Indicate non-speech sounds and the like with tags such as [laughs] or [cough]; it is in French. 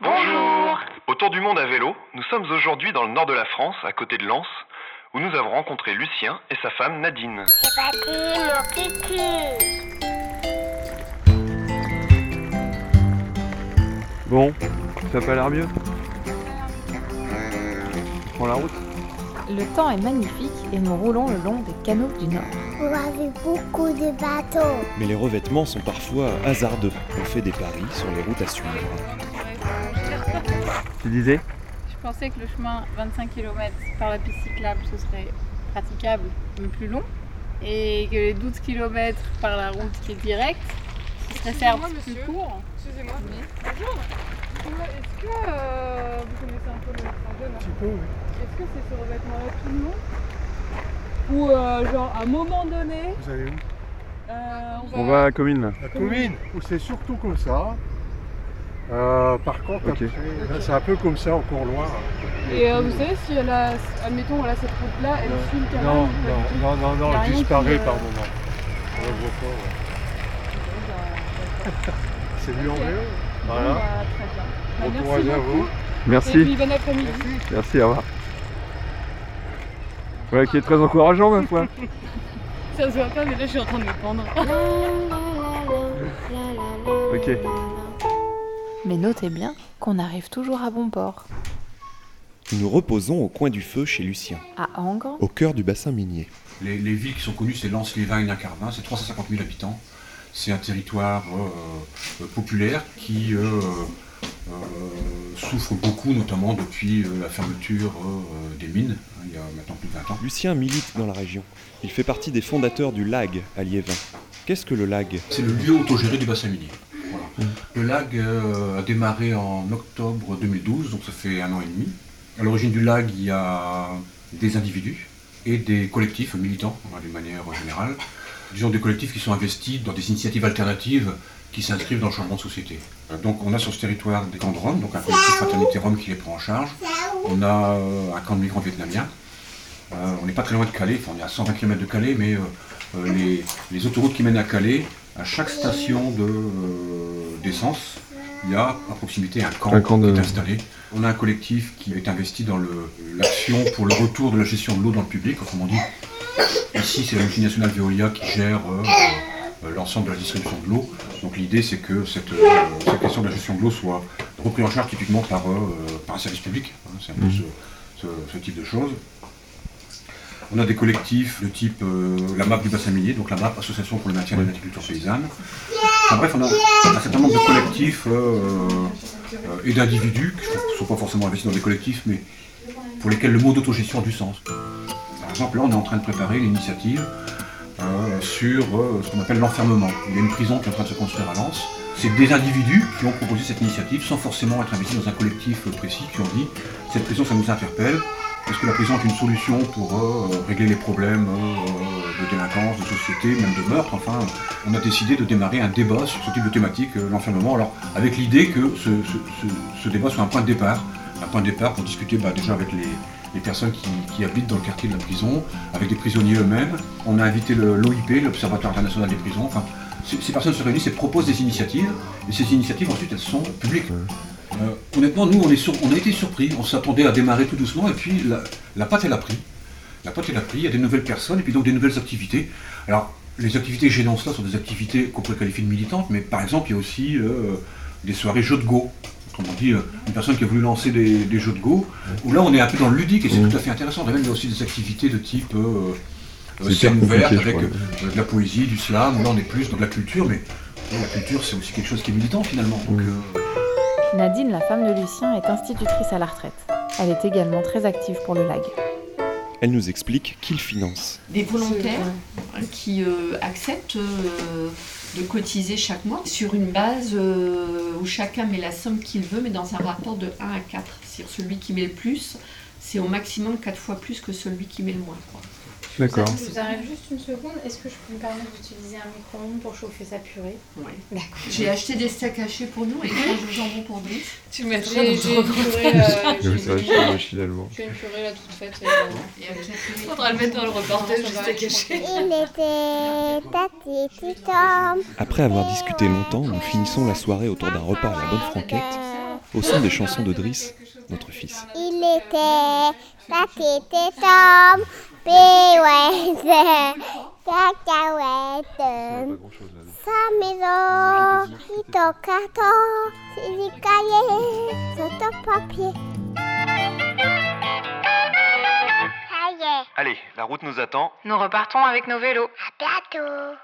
Bonjour. Autour du monde à vélo, nous sommes aujourd'hui dans le nord de la France, à côté de Lens, où nous avons rencontré Lucien et sa femme Nadine. C'est parti, mon kiki. Bon, ça a pas l'air mieux Prends la route Le temps est magnifique et nous roulons le long des canaux du Nord. Vous avez beaucoup de bateaux. Mais les revêtements sont parfois hasardeux. On fait des paris sur les routes à suivre. Tu disais Je pensais que le chemin 25 km par la piste cyclable ce serait praticable mais plus long et que les 12 km par la route qui est directe ce serait certes plus court. Excusez-moi. Bonjour. Est-ce que euh, vous connaissez un peu le trajet Un petit peu, oui. Est-ce que c'est ce revêtement-là tout le long Ou euh, genre à un moment donné, Vous allez où euh, on, On va à la commune là. La commune, où c'est surtout comme ça. Euh, par contre, c'est un peu comme ça, encore loin. Et euh, vous savez si elle a, admettons, a cette route-là, elle suit le canal Non, non, non, non, elle disparaît par moment. On la voit pas, ouais. [laughs] C'est mieux en vélo. Bon, Voilà. bah, très bien. Bah, Bon merci courage à vous. Et Merci, puis bon après-midi. merci, au revoir. Ouais, qui est très encourageant ma foi. [laughs] Ça se voit pas, mais là je suis en train de me pendre. Ok. Mais notez bien qu'on arrive toujours à bon port. Nous nous reposons au coin du feu chez Lucien, À Angres, au cœur du bassin minier. Les, les villes qui sont connues, c'est Lens-les-Vins et Nacarvin, c'est 350 000 habitants. C'est un territoire euh, euh, populaire qui euh, euh, souffre beaucoup, notamment depuis euh, la fermeture euh, des mines, hein, il y a maintenant plus de 20 ans. Lucien milite dans la région. Il fait partie des fondateurs du LAG à Liévin. Qu'est-ce que le LAG C'est le lieu autogéré du bassin minier. Le LAG euh, a démarré en octobre 2012, donc ça fait un an et demi. À l'origine du LAG, il y a des individus et des collectifs militants, d'une manière générale. Disons des collectifs qui sont investis dans des initiatives alternatives qui s'inscrivent dans le changement de société. Donc on a sur ce territoire des camps de Roms, donc un collectif fraternité Rome qui les prend en charge. On a euh, un camp de migrants vietnamiens. Euh, on n'est pas très loin de Calais, on est à 120 km de Calais, mais les autoroutes qui mènent à Calais, à chaque station de, euh, d'essence, il y a à proximité un camp, Un camp de- qui est installé. On a un collectif qui est investi dans l'action pour le retour de la gestion de l'eau dans le public, autrement dit, ici c'est l'Office national Veolia qui gère euh, euh, l'ensemble de la distribution de l'eau. Donc l'idée c'est que cette, euh, cette question de la gestion de l'eau soit reprise en charge typiquement par, euh, par un service public. hein, c'est un peu ce, ce- ce type de choses. On a des collectifs de type euh, la MAP du bassin minier, donc la MAP, Association pour le maintien de la agriculture paysanne. Enfin bref, on a un certain nombre de collectifs euh, euh, et d'individus qui ne sont pas forcément investis dans des collectifs, mais pour lesquels le mot d'autogestion a du sens. Par exemple, là, on est en train de préparer l'initiative euh, sur euh, ce qu'on appelle l'enfermement. Il y a une prison qui est en train de se construire à Lens. C'est des individus qui ont proposé cette initiative sans forcément être investis dans un collectif précis, qui ont dit cette prison, ça nous interpelle. Est-ce que la prison est une solution pour euh, régler les problèmes euh, de délinquance, de société, même de meurtre Enfin, on a décidé de démarrer un débat sur ce type de thématique, euh, l'enfermement. Alors, avec l'idée que ce, débat soit un point de départ, un point de départ pour discuter bah, déjà avec les, personnes qui, habitent dans le quartier de la prison, avec des prisonniers eux-mêmes. On a invité l'OIP, l'Observatoire international des prisons. Enfin, ces, ces personnes se réunissent et proposent des initiatives, et ces initiatives ensuite elles sont publiques. Euh, honnêtement, nous on, est sur- on a été surpris, on s'attendait à démarrer tout doucement, et puis la, la patte elle a pris. La patte elle a pris, il y a des nouvelles personnes, et puis donc des nouvelles activités. Alors, les activités que j'énonce là sont des activités qu'on pourrait qualifier de militantes, mais par exemple, il y a aussi euh, des soirées jeux de go. Autrement dit, euh, une personne qui a voulu lancer des, des jeux de go, où là on est un peu dans le ludique et c'est Mhm. tout à fait intéressant. Même il y a aussi des activités de type scène ouverte avec de la poésie, du slam, là on est plus dans de la culture, mais la culture c'est aussi quelque chose qui est militant finalement. Donc, Mhm. Nadine, la femme de Lucien, est institutrice à la retraite. Elle est également très active pour le LAG. Elle nous explique qui le finance. des volontaires qui euh, acceptent euh, de cotiser chaque mois sur une base euh, où chacun met la somme qu'il veut, mais dans un rapport de 1 à 4. C'est-à-dire celui qui met le plus, c'est au maximum 4 fois plus que celui qui met le moins. quoi. D'accord. Je vous arrête juste une seconde. Est-ce que je peux me permettre d'utiliser un micro-ondes pour chauffer sa purée Ouais. D'accord. J'ai acheté des steaks hachés pour nous et tranches de jambon pour nous. Tu mettras J'ai dans ton purée, euh, [laughs] j'ai Oui, je je une purée là toute faite. euh, la purée, Faudra le mettre dans le reportage du steak haché. Il était. Après avoir discuté longtemps, nous finissons la soirée autour d'un repas à la bonne franquette au son des chansons de Driss, notre fils. Il était péouette, cacahuète. Sa maison, il carton, c'est du cahier, c'est un papier. Allez, la route nous attend. Nous repartons avec nos vélos. à bientôt.